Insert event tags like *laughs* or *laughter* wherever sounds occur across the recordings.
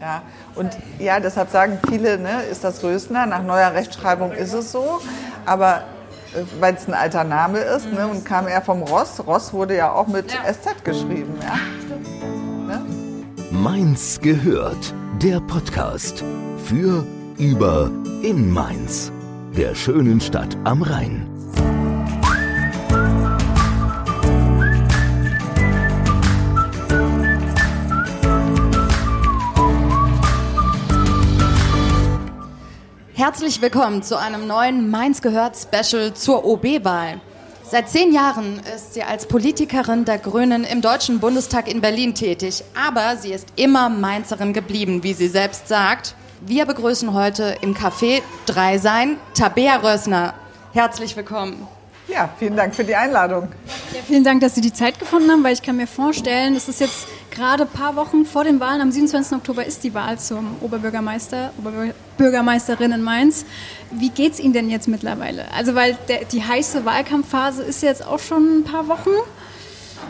Ja, und ja, deshalb sagen viele, ne, ist das Rösner, nach neuer Rechtschreibung ist es so, aber äh, weil es ein alter Name ist ne, und kam eher vom Ross. Ross wurde ja auch mit ja. SZ geschrieben. Ja. Ne? Mainz gehört, der Podcast für, über, in Mainz, der schönen Stadt am Rhein. Herzlich willkommen zu einem neuen Mainz gehört Special zur OB-Wahl. Seit zehn Jahren ist sie als Politikerin der Grünen im Deutschen Bundestag in Berlin tätig, aber sie ist immer Mainzerin geblieben, wie sie selbst sagt. Wir begrüßen heute im Café 3 Sein Tabea Rössner. Herzlich willkommen. Ja, vielen Dank für die Einladung. Ja, vielen Dank, dass Sie die Zeit gefunden haben, weil ich kann mir vorstellen, es ist jetzt gerade ein paar Wochen vor den Wahlen, am 27. Oktober ist die Wahl zum Oberbürgermeister, Oberbürgermeisterin in Mainz. Wie geht es Ihnen denn jetzt mittlerweile? Also, weil der, die heiße Wahlkampfphase ist jetzt auch schon ein paar Wochen.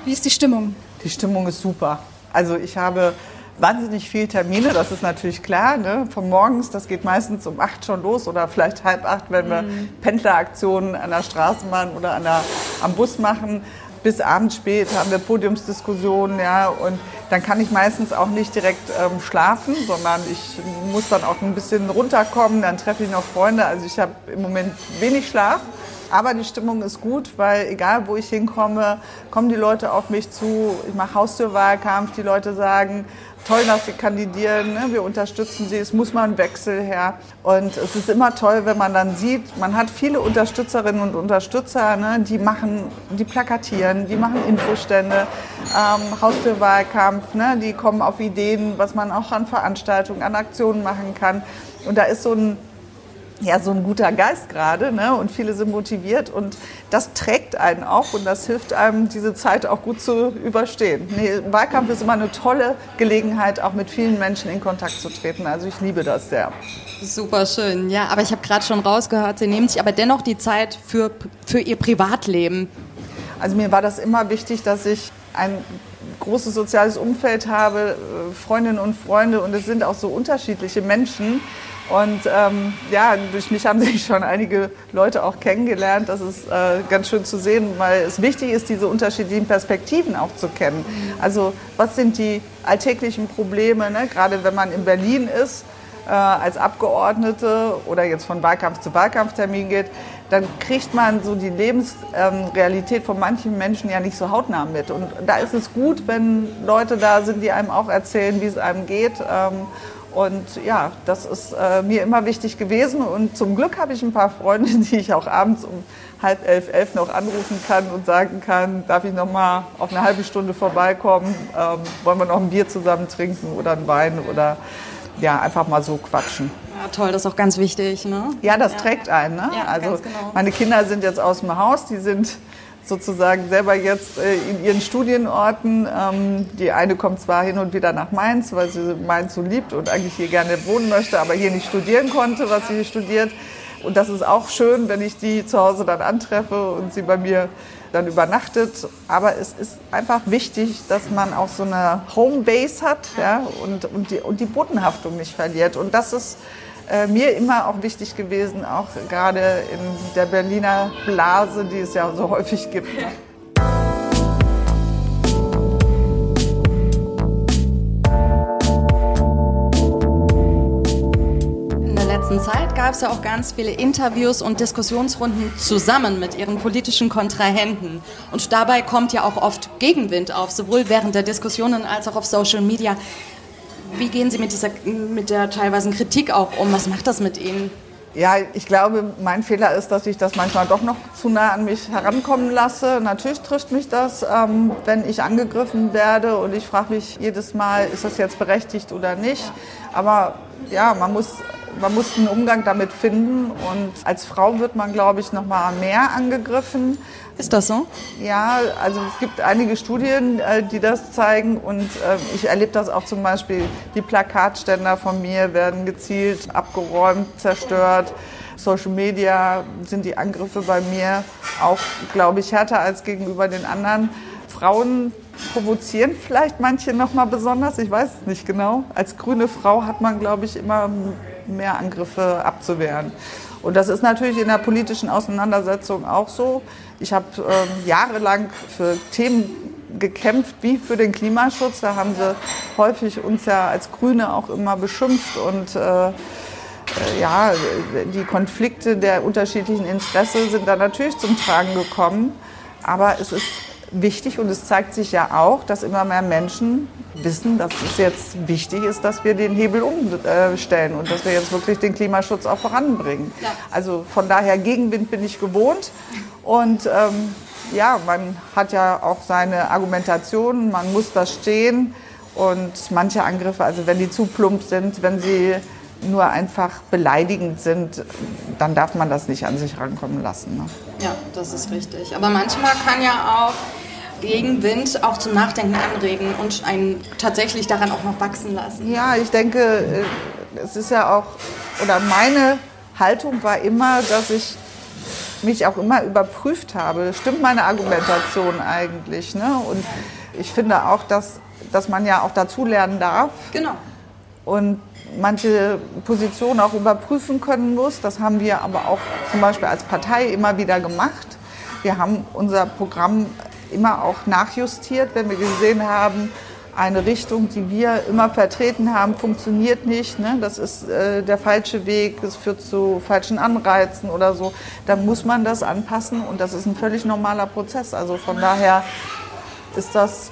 Wie ist die Stimmung? Die Stimmung ist super. Also, ich habe wahnsinnig viele Termine, das ist natürlich klar. Ne? Von morgens, das geht meistens um acht schon los oder vielleicht halb acht, wenn wir mhm. Pendleraktionen an der Straßenbahn oder an der, am Bus machen. Bis abends spät haben wir Podiumsdiskussionen, ja, und dann kann ich meistens auch nicht direkt ähm, schlafen, sondern ich muss dann auch ein bisschen runterkommen, dann treffe ich noch Freunde. Also ich habe im Moment wenig Schlaf. Aber die Stimmung ist gut, weil egal wo ich hinkomme, kommen die Leute auf mich zu. Ich mache Haustürwahlkampf, die Leute sagen, toll, dass Sie kandidieren, ne? wir unterstützen Sie, es muss mal ein Wechsel her. Und es ist immer toll, wenn man dann sieht, man hat viele Unterstützerinnen und Unterstützer, ne? die machen, die plakatieren, die machen Infostände, ähm, Haustürwahlkampf, ne? die kommen auf Ideen, was man auch an Veranstaltungen, an Aktionen machen kann. Und da ist so ein ja, so ein guter Geist gerade ne? und viele sind motiviert und das trägt einen auch und das hilft einem, diese Zeit auch gut zu überstehen. Nee, Wahlkampf ist immer eine tolle Gelegenheit, auch mit vielen Menschen in Kontakt zu treten. Also ich liebe das sehr. Super schön, ja, aber ich habe gerade schon rausgehört, Sie nehmen sich aber dennoch die Zeit für, für Ihr Privatleben. Also mir war das immer wichtig, dass ich ein großes soziales Umfeld habe, äh, Freundinnen und Freunde und es sind auch so unterschiedliche Menschen und ähm, ja, durch mich haben sich schon einige Leute auch kennengelernt. Das ist äh, ganz schön zu sehen, weil es wichtig ist, diese unterschiedlichen Perspektiven auch zu kennen. Also was sind die alltäglichen Probleme, ne? gerade wenn man in Berlin ist äh, als Abgeordnete oder jetzt von Wahlkampf zu Wahlkampftermin geht, dann kriegt man so die Lebensrealität ähm, von manchen Menschen ja nicht so hautnah mit. Und da ist es gut, wenn Leute da sind, die einem auch erzählen, wie es einem geht. Ähm, und ja, das ist äh, mir immer wichtig gewesen. Und zum Glück habe ich ein paar Freunde, *laughs* die ich auch abends um halb elf, elf noch anrufen kann und sagen kann, darf ich noch mal auf eine halbe Stunde vorbeikommen? Ähm, wollen wir noch ein Bier zusammen trinken oder ein Wein oder ja, einfach mal so quatschen. Ja, toll, das ist auch ganz wichtig. Ne? Ja, das ja. trägt einen. Ne? Ja, also genau. meine Kinder sind jetzt aus dem Haus, die sind sozusagen selber jetzt äh, in ihren Studienorten. Ähm, die eine kommt zwar hin und wieder nach Mainz, weil sie Mainz so liebt und eigentlich hier gerne wohnen möchte, aber hier nicht studieren konnte, was sie hier studiert. Und das ist auch schön, wenn ich die zu Hause dann antreffe und sie bei mir dann übernachtet. Aber es ist einfach wichtig, dass man auch so eine Homebase hat ja, und, und, die, und die Bodenhaftung nicht verliert. Und das ist äh, mir immer auch wichtig gewesen, auch gerade in der Berliner Blase, die es ja so häufig gibt. Gab es ja auch ganz viele Interviews und Diskussionsrunden zusammen mit ihren politischen Kontrahenten. Und dabei kommt ja auch oft Gegenwind auf, sowohl während der Diskussionen als auch auf Social Media. Wie gehen Sie mit, dieser, mit der teilweise Kritik auch um? Was macht das mit Ihnen? Ja, ich glaube, mein Fehler ist, dass ich das manchmal doch noch zu nah an mich herankommen lasse. Natürlich trifft mich das, ähm, wenn ich angegriffen werde und ich frage mich jedes Mal, ist das jetzt berechtigt oder nicht. Aber ja, man muss, man muss einen Umgang damit finden und als Frau wird man, glaube ich, noch mal mehr angegriffen. Ist das so? Ja, also es gibt einige Studien, äh, die das zeigen und äh, ich erlebe das auch zum Beispiel, die Plakatständer von mir werden gezielt abgeräumt, zerstört. Social Media sind die Angriffe bei mir auch, glaube ich, härter als gegenüber den anderen Frauen provozieren vielleicht manche noch mal besonders. Ich weiß es nicht genau. Als grüne Frau hat man, glaube ich, immer mehr Angriffe abzuwehren. Und das ist natürlich in der politischen Auseinandersetzung auch so. Ich habe ähm, jahrelang für Themen gekämpft, wie für den Klimaschutz. Da haben sie häufig uns ja als Grüne auch immer beschimpft und äh, äh ja, die Konflikte der unterschiedlichen Interessen sind da natürlich zum Tragen gekommen. Aber es ist wichtig und es zeigt sich ja auch, dass immer mehr Menschen wissen, dass es jetzt wichtig ist, dass wir den Hebel umstellen und dass wir jetzt wirklich den Klimaschutz auch voranbringen. Ja. Also von daher Gegenwind bin ich gewohnt und ähm, ja, man hat ja auch seine Argumentation, man muss das stehen und manche Angriffe, also wenn die zu plump sind, wenn sie nur einfach beleidigend sind, dann darf man das nicht an sich rankommen lassen. Ne? Ja, das ist richtig. Aber manchmal kann ja auch Gegenwind auch zum Nachdenken anregen und einen tatsächlich daran auch noch wachsen lassen. Ja, ich denke, äh, es ist ja auch, oder meine Haltung war immer, dass ich mich auch immer überprüft habe, stimmt meine Argumentation eigentlich. Ne? Und ich finde auch, dass, dass man ja auch dazulernen darf. Genau. Und manche Positionen auch überprüfen können muss. Das haben wir aber auch zum Beispiel als Partei immer wieder gemacht. Wir haben unser Programm immer auch nachjustiert, wenn wir gesehen haben, eine Richtung, die wir immer vertreten haben, funktioniert nicht. Ne? Das ist äh, der falsche Weg, es führt zu falschen Anreizen oder so. Dann muss man das anpassen und das ist ein völlig normaler Prozess. Also von daher ist das,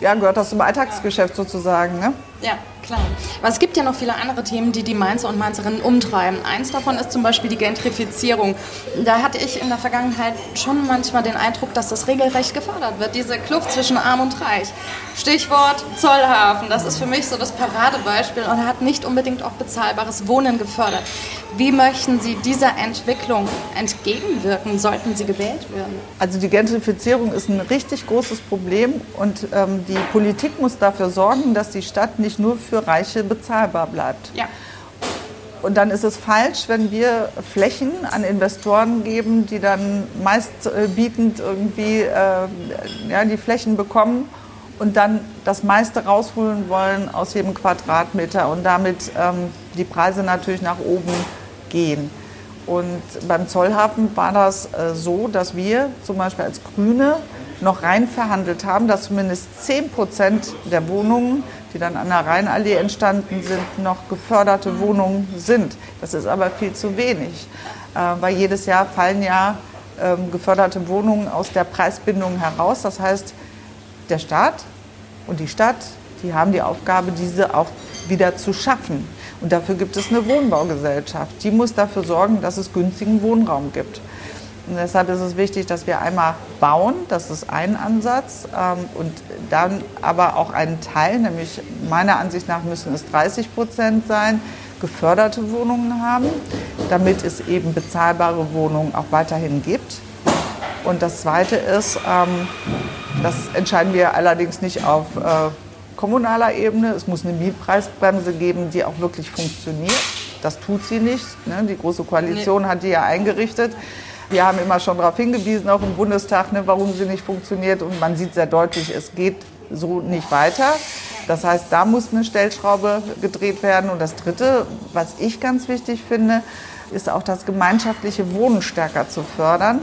ja, gehört das zum Alltagsgeschäft sozusagen. Ne? Ja, klar. Aber es gibt ja noch viele andere Themen, die die Mainzer und Mainzerinnen umtreiben. Eins davon ist zum Beispiel die Gentrifizierung. Da hatte ich in der Vergangenheit schon manchmal den Eindruck, dass das regelrecht gefördert wird, diese Kluft zwischen Arm und Reich. Stichwort Zollhafen, das ist für mich so das Paradebeispiel und hat nicht unbedingt auch bezahlbares Wohnen gefördert. Wie möchten Sie dieser Entwicklung entgegenwirken, sollten sie gewählt werden? Also die Gentrifizierung ist ein richtig großes Problem und ähm, die Politik muss dafür sorgen, dass die Stadt nicht nur für Reiche bezahlbar bleibt. Ja. Und dann ist es falsch, wenn wir Flächen an Investoren geben, die dann meist äh, bietend irgendwie äh, ja, die Flächen bekommen und dann das meiste rausholen wollen aus jedem Quadratmeter und damit ähm, die Preise natürlich nach oben gehen. Und beim Zollhafen war das äh, so, dass wir zum Beispiel als Grüne noch rein verhandelt haben, dass zumindest 10 Prozent der Wohnungen, die dann an der Rheinallee entstanden sind, noch geförderte Wohnungen sind. Das ist aber viel zu wenig, äh, weil jedes Jahr fallen ja ähm, geförderte Wohnungen aus der Preisbindung heraus. Das heißt, der Staat und die Stadt, die haben die Aufgabe, diese auch wieder zu schaffen. Und dafür gibt es eine Wohnbaugesellschaft. Die muss dafür sorgen, dass es günstigen Wohnraum gibt. Und deshalb ist es wichtig, dass wir einmal bauen, das ist ein Ansatz, ähm, und dann aber auch einen Teil, nämlich meiner Ansicht nach müssen es 30 Prozent sein, geförderte Wohnungen haben, damit es eben bezahlbare Wohnungen auch weiterhin gibt. Und das Zweite ist, ähm, das entscheiden wir allerdings nicht auf äh, kommunaler Ebene. Es muss eine Mietpreisbremse geben, die auch wirklich funktioniert. Das tut sie nicht. Ne? Die Große Koalition nee. hat die ja eingerichtet. Wir haben immer schon darauf hingewiesen, auch im Bundestag, ne, warum sie nicht funktioniert. Und man sieht sehr deutlich, es geht so nicht weiter. Das heißt, da muss eine Stellschraube gedreht werden. Und das Dritte, was ich ganz wichtig finde, ist auch das gemeinschaftliche Wohnen stärker zu fördern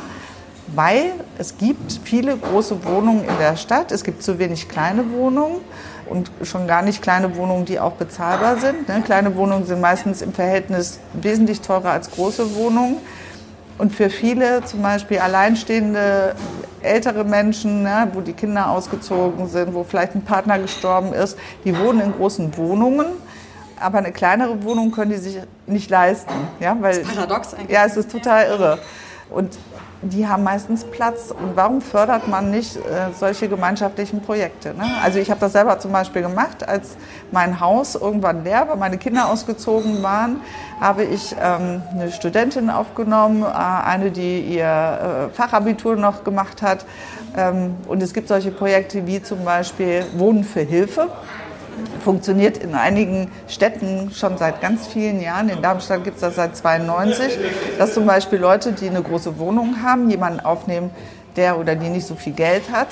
weil es gibt viele große Wohnungen in der Stadt. Es gibt zu wenig kleine Wohnungen und schon gar nicht kleine Wohnungen, die auch bezahlbar sind. Ne? Kleine Wohnungen sind meistens im Verhältnis wesentlich teurer als große Wohnungen. Und für viele, zum Beispiel alleinstehende ältere Menschen, ne, wo die Kinder ausgezogen sind, wo vielleicht ein Partner gestorben ist, die wohnen in großen Wohnungen. Aber eine kleinere Wohnung können die sich nicht leisten. Ja, weil, das ist paradox eigentlich. Ja, es ist total irre. Und die haben meistens Platz. Und warum fördert man nicht äh, solche gemeinschaftlichen Projekte? Ne? Also ich habe das selber zum Beispiel gemacht, als mein Haus irgendwann leer war, meine Kinder ausgezogen waren, habe ich ähm, eine Studentin aufgenommen, äh, eine, die ihr äh, Fachabitur noch gemacht hat. Ähm, und es gibt solche Projekte wie zum Beispiel Wohnen für Hilfe funktioniert in einigen Städten schon seit ganz vielen Jahren. In Darmstadt gibt es das seit 92, dass zum Beispiel Leute, die eine große Wohnung haben, jemanden aufnehmen, der oder die nicht so viel Geld hat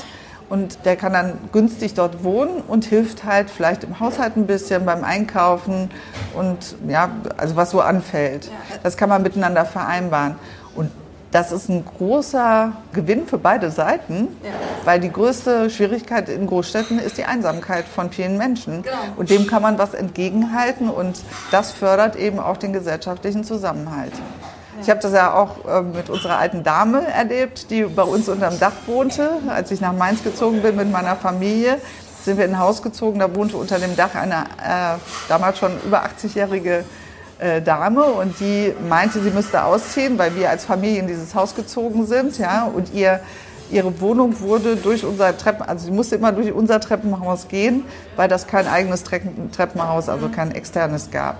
Und der kann dann günstig dort wohnen und hilft halt vielleicht im Haushalt ein bisschen, beim Einkaufen und ja, also was so anfällt. Das kann man miteinander vereinbaren. Und das ist ein großer Gewinn für beide Seiten, ja. weil die größte Schwierigkeit in Großstädten ist die Einsamkeit von vielen Menschen. Genau. Und dem kann man was entgegenhalten und das fördert eben auch den gesellschaftlichen Zusammenhalt. Ja. Ich habe das ja auch äh, mit unserer alten Dame erlebt, die bei uns unterm Dach wohnte. Als ich nach Mainz gezogen bin mit meiner Familie, sind wir in ein Haus gezogen, da wohnte unter dem Dach eine äh, damals schon über 80-jährige äh, Dame und die meinte, sie müsste ausziehen, weil wir als Familie in dieses Haus gezogen sind. Ja, und ihr, ihre Wohnung wurde durch unser Treppen, also sie musste immer durch unser Treppenhaus gehen, weil das kein eigenes Treppenhaus, also kein externes gab.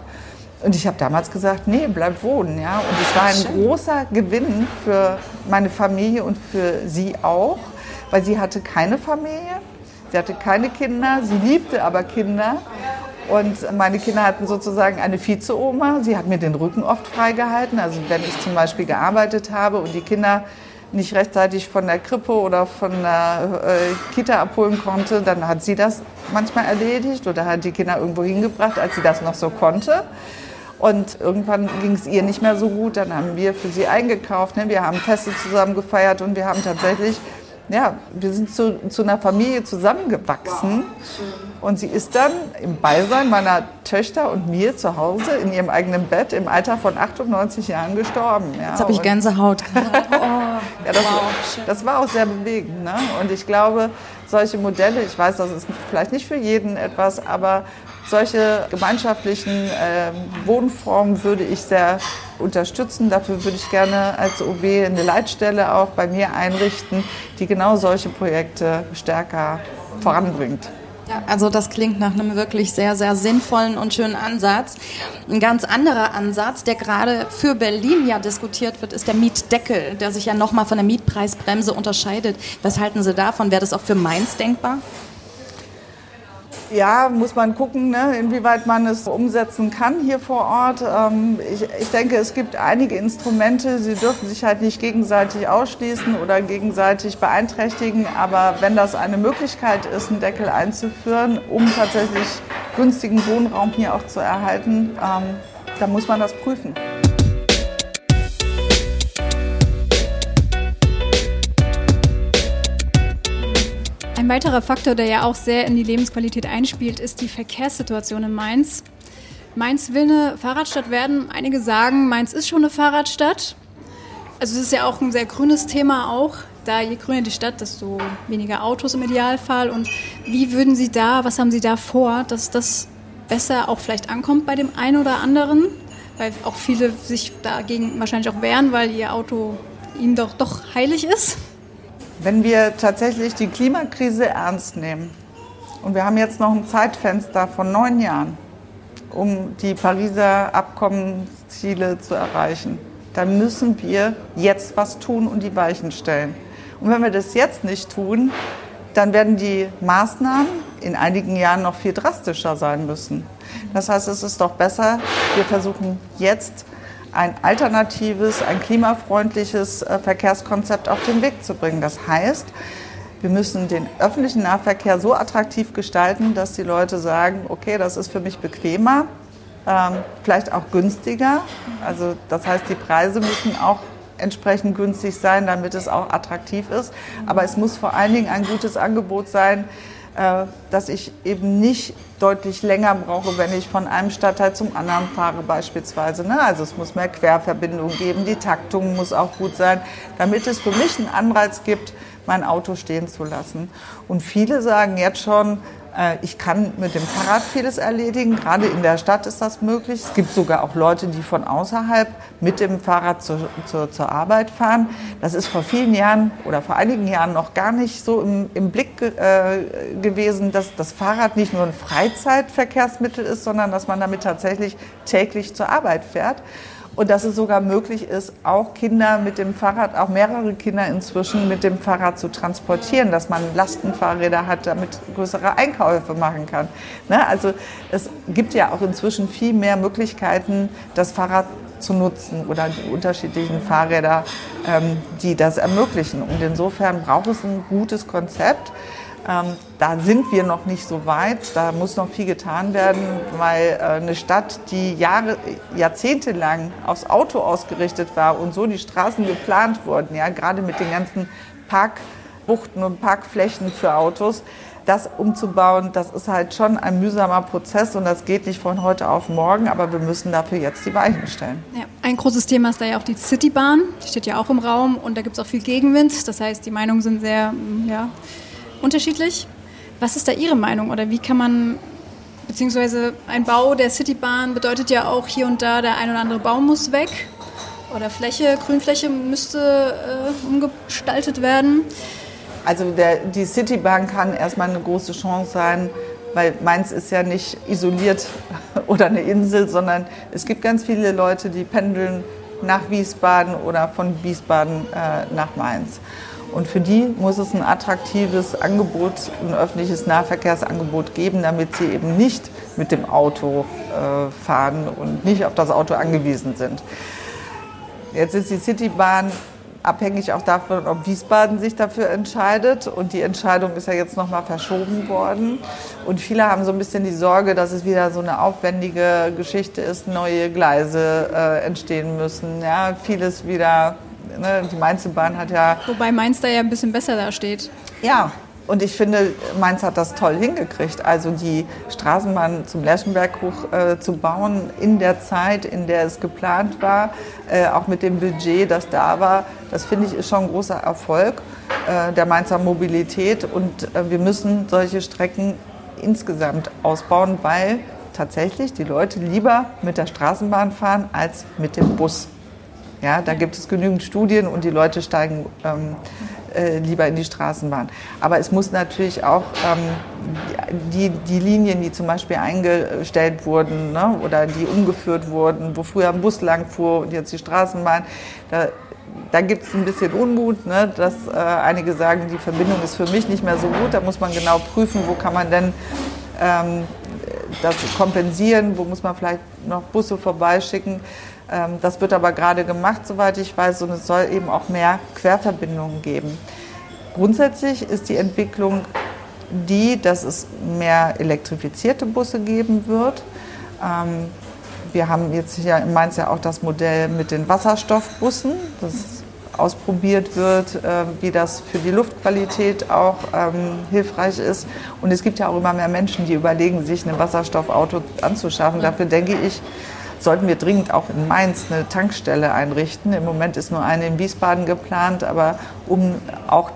Und ich habe damals gesagt, nee, bleib wohnen. Ja? Und es war ein Schön. großer Gewinn für meine Familie und für sie auch, weil sie hatte keine Familie, sie hatte keine Kinder, sie liebte aber Kinder. Und meine Kinder hatten sozusagen eine Vizeoma. Sie hat mir den Rücken oft freigehalten. Also wenn ich zum Beispiel gearbeitet habe und die Kinder nicht rechtzeitig von der Krippe oder von der äh, Kita abholen konnte, dann hat sie das manchmal erledigt oder hat die Kinder irgendwo hingebracht, als sie das noch so konnte. Und irgendwann ging es ihr nicht mehr so gut. Dann haben wir für sie eingekauft. Ne? Wir haben Feste zusammen gefeiert und wir haben tatsächlich ja, wir sind zu, zu einer Familie zusammengewachsen. Und sie ist dann im Beisein meiner Töchter und mir zu Hause in ihrem eigenen Bett im Alter von 98 Jahren gestorben. Ja. Jetzt habe ich Gänsehaut. oh, *laughs* ja, das, wow, das, war auch sehr bewegend. Ne? Und ich glaube, solche Modelle, ich weiß, das ist vielleicht nicht für jeden etwas, aber solche gemeinschaftlichen äh, Wohnformen würde ich sehr unterstützen. Dafür würde ich gerne als OB eine Leitstelle auch bei mir einrichten, die genau solche Projekte stärker voranbringt. Ja, also das klingt nach einem wirklich sehr, sehr sinnvollen und schönen Ansatz. Ein ganz anderer Ansatz, der gerade für Berlin ja diskutiert wird, ist der Mietdeckel, der sich ja nochmal von der Mietpreisbremse unterscheidet. Was halten Sie davon? Wäre das auch für Mainz denkbar? Ja, muss man gucken, ne, inwieweit man es umsetzen kann hier vor Ort. Ähm, ich, ich, denke, es gibt einige Instrumente, sie dürfen sich halt nicht gegenseitig ausschließen oder gegenseitig beeinträchtigen. Aber wenn das eine Möglichkeit ist, einen Deckel einzuführen, um tatsächlich günstigen Wohnraum hier auch zu erhalten, ähm, dann muss man das prüfen. Ein weiterer Faktor, der ja auch sehr in die Lebensqualität einspielt, ist die Verkehrssituation in Mainz. Mainz will eine Fahrradstadt werden. Einige sagen, Mainz ist schon eine Fahrradstadt. Also es ist ja auch ein sehr grünes Thema auch. Da je grüner die Stadt, desto weniger Autos im Idealfall. Und wie würden Sie da, was haben Sie da vor, dass das besser auch vielleicht ankommt bei dem einen oder anderen? Weil auch viele sich dagegen wahrscheinlich auch wehren, weil ihr Auto ihnen doch, doch heilig ist. Wenn wir tatsächlich die Klimakrise ernst nehmen, und wir haben jetzt noch ein Zeitfenster von neun Jahren, um die Pariser Abkommensziele zu erreichen, dann müssen wir jetzt was tun und die Weichen stellen. Und wenn wir das jetzt nicht tun, dann werden die Maßnahmen in einigen Jahren noch viel drastischer sein müssen. Das heißt, es ist doch besser, wir versuchen jetzt ein alternatives, ein klimafreundliches äh, Verkehrskonzept auf den Weg zu bringen. Das heißt, wir müssen den öffentlichen Nahverkehr so attraktiv gestalten, dass die Leute sagen, okay, das ist für mich bequemer, ähm, vielleicht auch günstiger. Also das heißt, die Preise müssen auch entsprechend günstig sein, damit es auch attraktiv ist. Aber es muss vor allen Dingen ein gutes Angebot sein, dass ich eben nicht deutlich länger brauche, wenn ich von einem Stadtteil zum anderen fahre beispielsweise. Ne? Also es muss mehr Querverbindungen geben, die Taktung muss auch gut sein, damit es für mich einen Anreiz gibt, mein Auto stehen zu lassen. Und viele sagen jetzt schon, äh, ich kann mit dem Fahrrad vieles erledigen. Gerade in der Stadt ist das möglich. Es gibt sogar auch Leute, die von außerhalb mit dem Fahrrad zur, zur, zur Arbeit fahren. Das ist vor vielen Jahren oder vor einigen Jahren noch gar nicht so im, im Blick äh, gewesen, dass das Fahrrad nicht nur ein Freizeitverkehrsmittel ist, sondern dass man damit tatsächlich täglich zur Arbeit fährt und dass es sogar möglich ist, auch Kinder mit dem Fahrrad, auch mehrere Kinder inzwischen mit dem Fahrrad zu transportieren, dass man Lastenfahrräder hat, damit größere Einkäufe machen kann. Ne? Also es gibt ja auch inzwischen viel mehr Möglichkeiten, das Fahrrad zu nutzen oder die unterschiedlichen Fahrräder, ähm, die das ermöglichen. Und insofern braucht es ein gutes Konzept. Ähm, da sind wir noch nicht so weit. Da muss noch viel getan werden, weil äh, eine Stadt, die Jahre, jahrzehntelang aufs Auto ausgerichtet war und so die Straßen geplant wurden, ja, gerade mit den ganzen Parkbuchten und Parkflächen für Autos, das umzubauen, das ist halt schon ein mühsamer Prozess und das geht nicht von heute auf morgen, aber wir müssen dafür jetzt die Weichen stellen. Ja, ein großes Thema ist da ja auch die Citybahn, die steht ja auch im Raum und da gibt es auch viel Gegenwind. Das heißt, die Meinungen sind sehr ja, unterschiedlich. Was ist da Ihre Meinung oder wie kann man, beziehungsweise ein Bau der Citybahn bedeutet ja auch hier und da, der ein oder andere Baum muss weg oder Fläche, Grünfläche müsste äh, umgestaltet werden. Also der, die Citybahn kann erstmal eine große Chance sein, weil Mainz ist ja nicht isoliert *laughs* oder eine Insel, sondern es gibt ganz viele Leute, die pendeln nach Wiesbaden oder von Wiesbaden äh, nach Mainz. Und für die muss es ein attraktives Angebot, ein öffentliches Nahverkehrsangebot geben, damit sie eben nicht mit dem Auto äh, fahren und nicht auf das Auto angewiesen sind. Jetzt ist die Citybahn abhängig auch davon, ob Wiesbaden sich dafür entscheidet. Und die Entscheidung ist ja jetzt nochmal verschoben worden. Und viele haben so ein bisschen die Sorge, dass es wieder so eine aufwendige Geschichte ist, neue Gleise äh, entstehen müssen. Ja, vieles wieder, ne, die Mainzer Bahn hat ja... Wobei Mainz da ja ein bisschen besser dasteht. Ja, und ich finde, Mainz hat das toll hingekriegt. Also die Straßenbahn zum Lerchenberg hoch äh, zu bauen in der Zeit, in der es geplant war, äh, auch mit dem Budget, das da war, das finde ich ist schon ein großer Erfolg äh, der Mainzer Mobilität. Und äh, wir müssen solche Strecken insgesamt ausbauen, weil tatsächlich die Leute lieber mit der Straßenbahn fahren als mit dem Bus. Ja, da gibt es genügend Studien und die Leute steigen ähm, äh, lieber in die Straßenbahn. Aber es muss natürlich auch ähm, die, die Linien, die zum Beispiel eingestellt wurden ne, oder die umgeführt wurden, wo früher ein Bus lang fuhr und jetzt die Straßenbahn, da, da gibt es ein bisschen Unmut, ne, dass äh, einige sagen, die Verbindung ist für mich nicht mehr so gut. Da muss man genau prüfen, wo kann man denn ähm, das kompensieren, wo muss man vielleicht noch Busse vorbeischicken. Ähm, das wird aber gerade gemacht, soweit ich weiß, und es soll eben auch mehr Querverbindungen geben. Grundsätzlich ist die Entwicklung die, dass es mehr elektrifizierte Busse geben wird. Ähm, wir haben jetzt hier in Mainz ja auch das Modell mit den Wasserstoffbussen, das ausprobiert wird, äh, wie das für die Luftqualität auch ähm, hilfreich ist. Und es gibt ja auch immer mehr Menschen, die überlegen, sich ein Wasserstoffauto anzuschaffen. Dafür denke ich, sollten wir dringend auch in Mainz eine Tankstelle einrichten. Im Moment ist nur eine in Wiesbaden geplant, aber um auch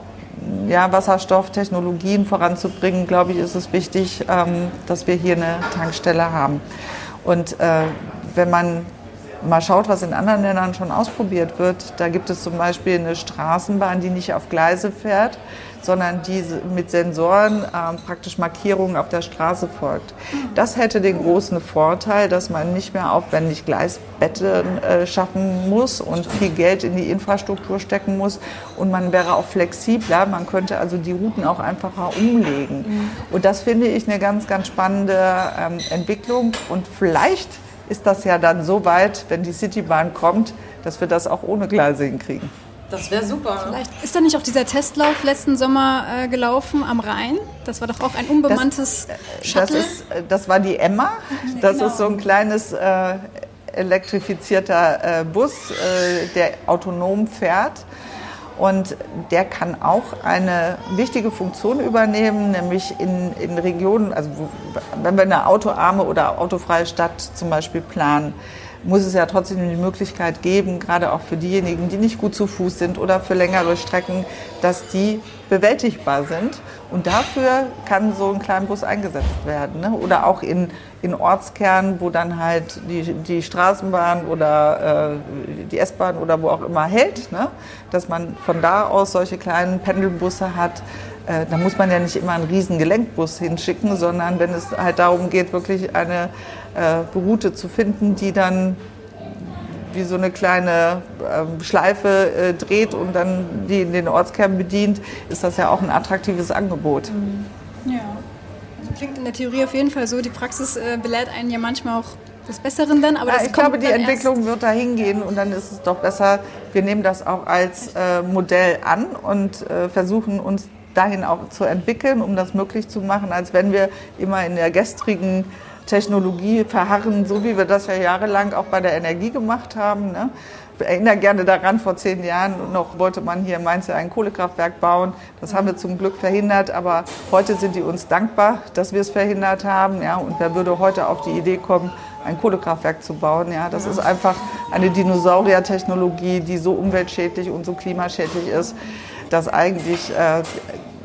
ja, Wasserstofftechnologien voranzubringen, glaube ich, ist es wichtig, ähm, dass wir hier eine Tankstelle haben. Und äh, wenn man mal schaut, was in anderen Ländern schon ausprobiert wird, da gibt es zum Beispiel eine Straßenbahn, die nicht auf Gleise fährt, sondern die mit Sensoren äh, praktisch Markierungen auf der Straße folgt. Das hätte den großen Vorteil, dass man nicht mehr aufwendig Gleisbetten äh, schaffen muss und viel Geld in die Infrastruktur stecken muss und man wäre auch flexibler. Man könnte also die Routen auch einfacher umlegen. Mhm. Und das finde ich eine ganz, ganz spannende ähm, Entwicklung und vielleicht ist das ja dann so weit, wenn die Citybahn kommt, dass wir das auch ohne Gleise hinkriegen. Das wäre super. Vielleicht ist da nicht auch dieser Testlauf letzten Sommer äh, gelaufen am Rhein? Das war doch auch ein unbemanntes das, äh, Shuttle. Das, ist, äh, das war die Emma. Das genau. ist so ein kleines äh, elektrifizierter äh, Bus, äh, der autonom fährt. Und der kann auch eine wichtige Funktion übernehmen, nämlich in, in Regionen, also wenn wir eine autoarme oder autofreie Stadt zum Beispiel planen, muss es ja trotzdem die Möglichkeit geben, gerade auch für diejenigen, die nicht gut zu Fuß sind oder für längere Strecken, dass die bewältigbar sind. Und dafür kann so ein kleiner Bus eingesetzt werden. Ne? Oder auch in, in Ortskernen, wo dann halt die, die Straßenbahn oder äh, die S-Bahn oder wo auch immer hält, ne? dass man von da aus solche kleinen Pendelbusse hat. Äh, da muss man ja nicht immer einen riesen Gelenkbus hinschicken, sondern wenn es halt darum geht, wirklich eine äh, Route zu finden, die dann wie so eine kleine äh, Schleife äh, dreht und dann die in den Ortskern bedient, ist das ja auch ein attraktives Angebot. Mhm. Ja, also klingt in der Theorie auf jeden Fall so. Die Praxis äh, belehrt einen ja manchmal auch des Besseren dann. Aber ja, ich glaube, die Entwicklung wird dahin gehen und dann ist es doch besser, wir nehmen das auch als äh, Modell an und äh, versuchen uns dahin auch zu entwickeln, um das möglich zu machen, als wenn wir immer in der gestrigen Technologie verharren, so wie wir das ja jahrelang auch bei der Energie gemacht haben. Ne? Ich erinnere gerne daran, vor zehn Jahren noch wollte man hier in Mainz ja ein Kohlekraftwerk bauen. Das haben wir zum Glück verhindert, aber heute sind die uns dankbar, dass wir es verhindert haben. Ja? Und wer würde heute auf die Idee kommen, ein Kohlekraftwerk zu bauen? Ja? Das ist einfach eine Dinosaurier-Technologie, die so umweltschädlich und so klimaschädlich ist, dass eigentlich äh,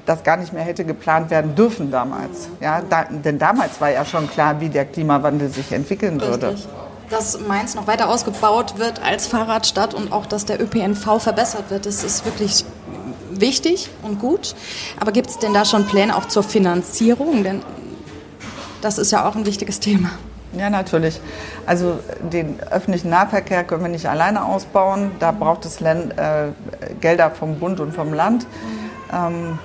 das gar nicht mehr hätte geplant werden dürfen damals. Ja, da, denn damals war ja schon klar, wie der Klimawandel sich entwickeln würde. Richtig. Dass Mainz noch weiter ausgebaut wird als Fahrradstadt und auch, dass der ÖPNV verbessert wird, das ist wirklich wichtig und gut. Aber gibt es denn da schon Pläne auch zur Finanzierung? Denn das ist ja auch ein wichtiges Thema. Ja, natürlich. Also den öffentlichen Nahverkehr können wir nicht alleine ausbauen. Da braucht es Länd, äh, Gelder vom Bund und vom Land. Ähm,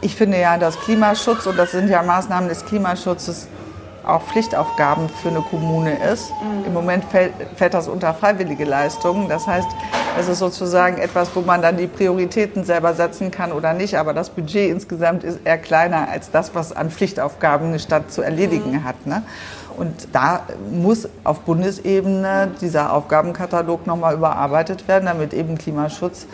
ich finde ja, dass Klimaschutz, und das sind ja Maßnahmen des Klimaschutzes, auch Pflichtaufgaben für eine Kommune ist. Mhm. Im Moment fällt, fällt, das unter freiwillige Leistungen. Das heißt, es ist sozusagen etwas, wo man dann die Prioritäten selber setzen kann oder nicht. Aber das Budget insgesamt ist eher kleiner als das, was an Pflichtaufgaben eine Stadt zu erledigen mhm. hat. Ne? Und da muss auf Bundesebene dieser Aufgabenkatalog nochmal überarbeitet werden, damit eben Klimaschutz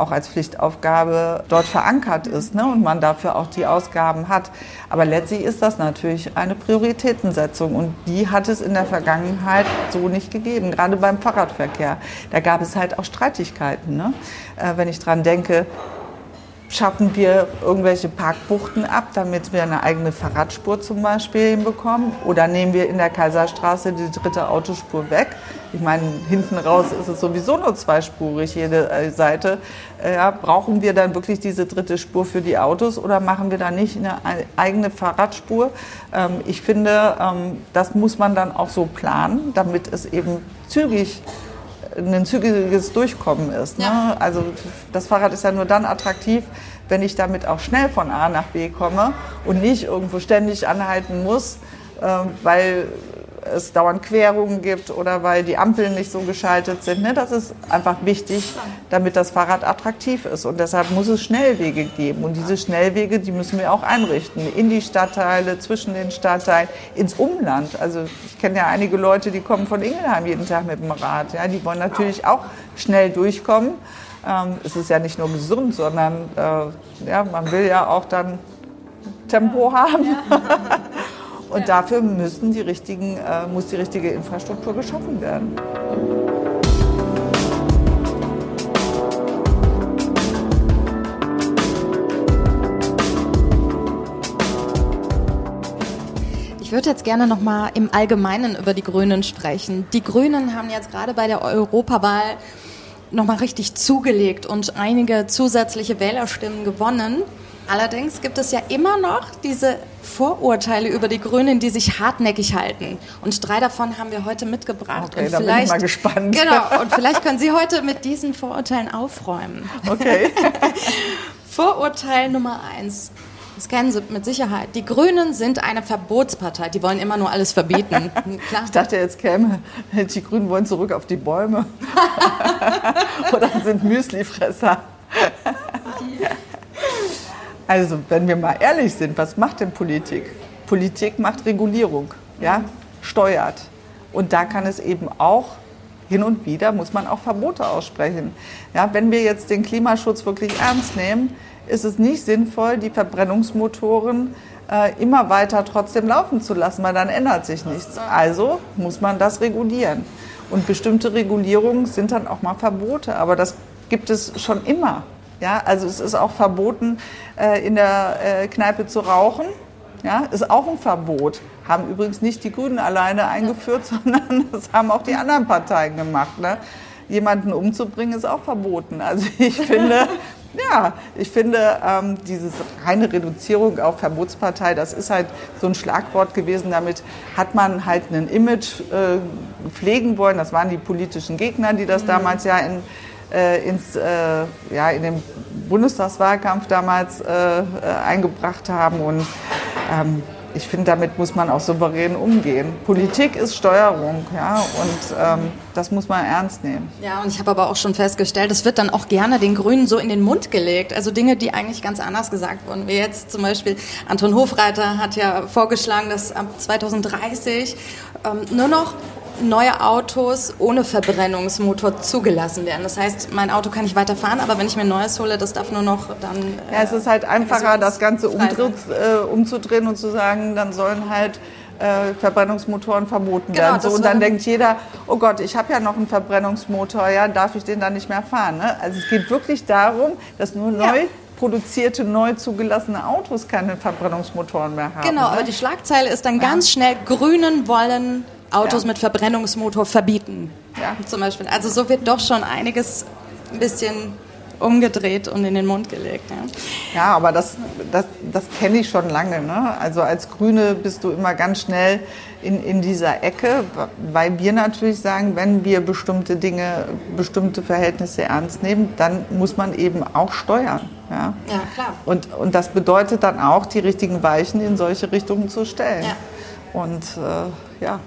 auch als Pflichtaufgabe dort verankert ist ne, und man dafür auch die Ausgaben hat. Aber letztlich ist das natürlich eine Prioritätensetzung und die hat es in der Vergangenheit so nicht gegeben, gerade beim Fahrradverkehr. Da gab es halt auch Streitigkeiten. Ne? Äh, wenn ich dran denke, schaffen wir irgendwelche Parkbuchten ab, damit wir eine eigene Fahrradspur zum Beispiel hinbekommen? Oder nehmen wir in der Kaiserstraße die dritte Autospur weg? Ich meine, hinten raus ist es sowieso nur zweispurig, jede äh, Seite. Äh, ja, brauchen wir dann wirklich diese dritte Spur für die Autos oder machen wir da nicht eine eigene Fahrradspur? Ähm, ich finde, ähm, das muss man dann auch so planen, damit es eben zügig ein zügiges Durchkommen ist. Ne? Ja. Also das Fahrrad ist ja nur dann attraktiv, wenn ich damit auch schnell von A nach B komme und nicht irgendwo ständig anhalten muss, ähm, weil es dauernd Querungen gibt oder weil die Ampeln nicht so geschaltet sind. Ne? Das ist einfach wichtig, damit das Fahrrad attraktiv ist. Und deshalb muss es Schnellwege geben. Und diese Schnellwege, die müssen wir auch einrichten. In die Stadtteile, zwischen den Stadtteilen, ins Umland. Also ich kenne ja einige Leute, die kommen von Ingelheim jeden Tag mit dem Rad. Ja? Die wollen natürlich auch schnell durchkommen. Ähm, es ist ja nicht nur gesund, sondern äh, ja, man will ja auch dann Tempo haben. Ja. *laughs* Und dafür müssen die richtigen, äh, muss die richtige Infrastruktur geschaffen werden. Ich würde jetzt gerne noch mal im Allgemeinen über die Grünen sprechen. Die Grünen haben jetzt gerade bei der Europawahl noch mal richtig zugelegt und einige zusätzliche Wählerstimmen gewonnen. Allerdings gibt es ja immer noch diese Vorurteile über die Grünen, die sich hartnäckig halten. Und drei davon haben wir heute mitgebracht. Okay, und da bin ich mal gespannt. Genau, und vielleicht können Sie heute mit diesen Vorurteilen aufräumen. Okay. *laughs* Vorurteil Nummer eins. Das kennen Sie mit Sicherheit. Die Grünen sind eine Verbotspartei. Die wollen immer nur alles verbieten. *laughs* Klar. Ich dachte, jetzt käme, die Grünen wollen zurück auf die Bäume. *laughs* Oder sind Müslifresser. Also, wenn wir mal ehrlich sind, was macht denn Politik? Politik macht Regulierung, ja, steuert. Und da kann es eben auch hin und wieder muss man auch Verbote aussprechen. Ja, wenn wir jetzt den Klimaschutz wirklich ernst nehmen, ist es nicht sinnvoll, die Verbrennungsmotoren äh, immer weiter trotzdem laufen zu lassen, weil dann ändert sich nichts. Also muss man das regulieren. Und bestimmte Regulierungen sind dann auch mal Verbote, aber das gibt es schon immer. Ja, also es ist auch verboten, äh, in der äh, Kneipe zu rauchen. Ja, ist auch ein Verbot. Haben übrigens nicht die Grünen alleine eingeführt, *laughs* sondern das haben auch die anderen Parteien gemacht. Ne? Jemanden umzubringen ist auch verboten. Also ich *laughs* finde, ja, ich finde, ähm, diese reine Reduzierung auf Verbotspartei, das ist halt so ein Schlagwort gewesen. Damit hat man halt ein Image äh, pflegen wollen. Das waren die politischen Gegner, die das mhm. damals ja in ins, äh, ja, in den Bundestagswahlkampf damals äh, äh, eingebracht haben. Und ähm, ich finde, damit muss man auch souverän umgehen. Politik ist Steuerung, ja, und ähm, das muss man ernst nehmen. Ja, und ich habe aber auch schon festgestellt, es wird dann auch gerne den Grünen so in den Mund gelegt. Also Dinge, die eigentlich ganz anders gesagt wurden. Wie jetzt zum Beispiel Anton Hofreiter hat ja vorgeschlagen, dass ab 2030 ähm, nur noch neue Autos ohne Verbrennungsmotor zugelassen werden. Das heißt, mein Auto kann ich weiterfahren, aber wenn ich mir ein neues hole, das darf nur noch dann. Äh, ja, es ist halt einfacher, das Ganze umdreht, äh, umzudrehen und zu sagen, dann sollen halt äh, Verbrennungsmotoren verboten genau, werden. So, und dann denkt jeder, oh Gott, ich habe ja noch einen Verbrennungsmotor, ja, darf ich den dann nicht mehr fahren? Ne? Also es geht wirklich darum, dass nur neu ja produzierte, neu zugelassene Autos keine Verbrennungsmotoren mehr haben. Genau, ne? aber die Schlagzeile ist dann ganz schnell, Grünen wollen Autos ja. mit Verbrennungsmotor verbieten. Ja. Zum Beispiel. Also so wird doch schon einiges ein bisschen umgedreht und in den Mund gelegt. Ja, ja aber das, das, das kenne ich schon lange. Ne? Also als Grüne bist du immer ganz schnell in, in dieser Ecke, weil wir natürlich sagen, wenn wir bestimmte Dinge, bestimmte Verhältnisse ernst nehmen, dann muss man eben auch steuern. Ja, ja klar. Und, und das bedeutet dann auch, die richtigen Weichen in solche Richtungen zu stellen. Ja. Und äh, ja,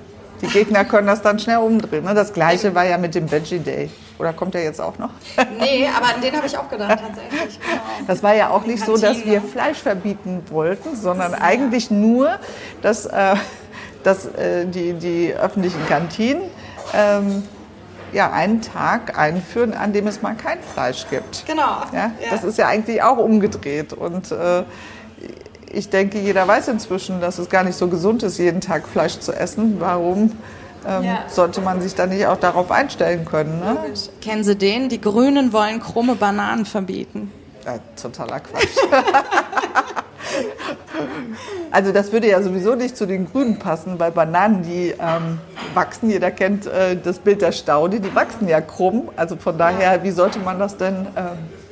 die Gegner können das dann schnell umdrehen. Ne? Das gleiche war ja mit dem Veggie Day. Oder kommt der jetzt auch noch? Nee, aber an den habe ich auch gedacht tatsächlich. Genau. Das war ja auch nicht so, dass wir Fleisch verbieten wollten, sondern eigentlich nur, dass, äh, dass äh, die, die öffentlichen Kantinen ähm, ja, einen Tag einführen, an dem es mal kein Fleisch gibt. Genau. Ja, Das ist ja eigentlich auch umgedreht. Und äh, ich denke, jeder weiß inzwischen, dass es gar nicht so gesund ist, jeden Tag Fleisch zu essen. Warum ähm, ja. sollte man sich dann nicht auch darauf einstellen können? Ne? Kennen Sie den? Die Grünen wollen krumme Bananen verbieten. Ja, totaler Quatsch. *laughs* also das würde ja sowieso nicht zu den Grünen passen, weil Bananen, die ähm, wachsen, jeder kennt äh, das Bild der Staude, die wachsen ja krumm. Also von daher, wie sollte man das denn... Ähm,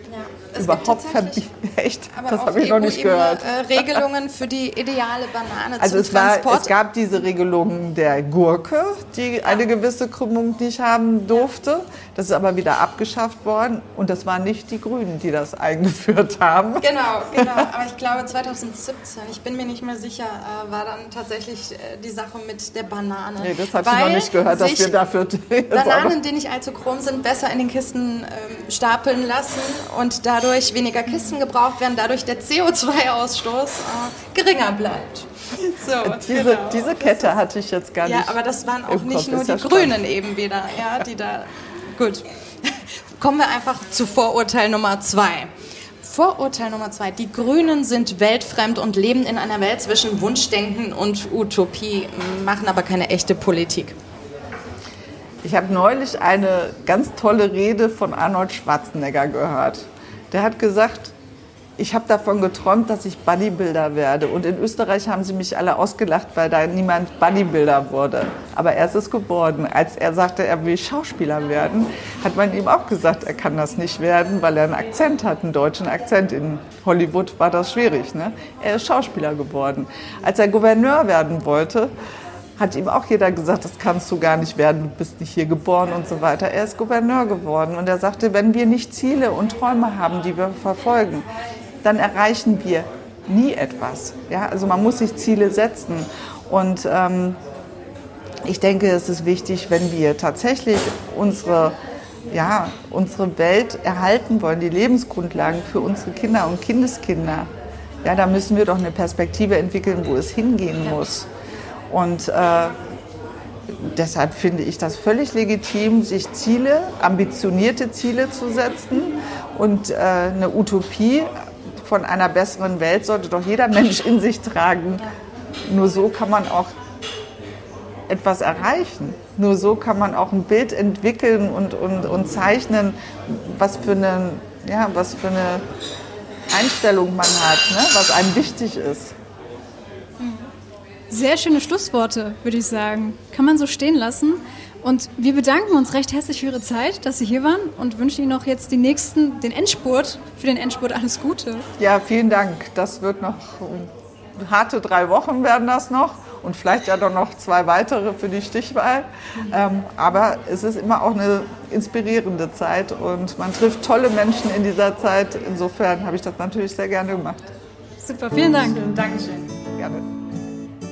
es überhaupt verbieten. *laughs* Echt? das habe ich noch nicht gehört. Äh, Regelungen für die ideale Banane also zum es war, Transport. Es gab diese Regelungen der Gurke, die eine gewisse Krümmung nicht haben durfte. Das ist aber wieder abgeschafft worden. Und das waren nicht die Grünen, die das *laughs* eingeführt haben. Genau, genau. Aber ich glaube 2017, ich bin mir nicht mehr sicher, äh, war dann tatsächlich äh, die Sache mit der Banane. Nee, das habe ich noch nicht gehört, dass wir dafür... *laughs* Bananen, die nicht allzu krumm sind, besser in den Kisten ähm, stapeln lassen und da dadurch weniger Kisten gebraucht werden, dadurch der CO2-Ausstoß äh, geringer bleibt. *laughs* So, diese, genau. diese Kette hatte ich jetzt gar nicht. Ja, aber das waren auch nicht nur die Grünen eben wieder, ja, die da. Gut. Kommen wir einfach zu Vorurteil Nummer zwei. Vorurteil Nummer zwei. Die Grünen sind weltfremd und leben in einer Welt zwischen Wunschdenken und Utopie, machen aber keine echte Politik. Ich habe neulich eine ganz tolle Rede von Arnold Schwarzenegger gehört. Der hat gesagt, ich habe davon geträumt, dass ich Bodybuilder werde. Und in Österreich haben sie mich alle ausgelacht, weil da niemand Bodybuilder wurde. Aber er ist es geworden. Als er sagte, er will Schauspieler werden, hat man ihm auch gesagt, er kann das nicht werden, weil er einen Akzent hat, einen deutschen Akzent. In Hollywood war das schwierig. Ne? Er ist Schauspieler geworden. Als er Gouverneur werden wollte, hat ihm auch jeder gesagt, das kannst du gar nicht werden, du bist nicht hier geboren und so weiter. Er ist Gouverneur geworden und er sagte, wenn wir nicht Ziele und Träume haben, die wir verfolgen, dann erreichen wir nie etwas. Ja, also man muss sich Ziele setzen und ähm, ich denke, es ist wichtig, wenn wir tatsächlich unsere ja, unsere Welt erhalten wollen, die Lebensgrundlagen für unsere Kinder und Kindeskinder, ja, da müssen wir doch eine Perspektive entwickeln, wo es hingehen muss. Und äh, deshalb finde ich das völlig legitim, sich Ziele, ambitionierte Ziele zu setzen. Und äh, eine Utopie von einer besseren Welt sollte doch jeder Mensch in sich tragen. Nur so kann man auch etwas erreichen. Nur so kann man auch ein Bild entwickeln und, und, und zeichnen, was für, eine, ja, was für eine Einstellung man hat, ne? was einem wichtig ist. Sehr schöne Schlussworte, würde ich sagen. Kann man so stehen lassen. Und wir bedanken uns recht herzlich für Ihre Zeit, dass Sie hier waren und wünschen Ihnen noch jetzt die nächsten, den Endspurt, für den Endspurt alles Gute. Ja, vielen Dank. Das wird noch harte drei Wochen werden das noch und vielleicht ja doch noch zwei weitere für die Stichwahl. Ähm, aber es ist immer auch eine inspirierende Zeit und man trifft tolle Menschen in dieser Zeit. Insofern habe ich das natürlich sehr gerne gemacht. Super, vielen Dank. Dankeschön. Gerne.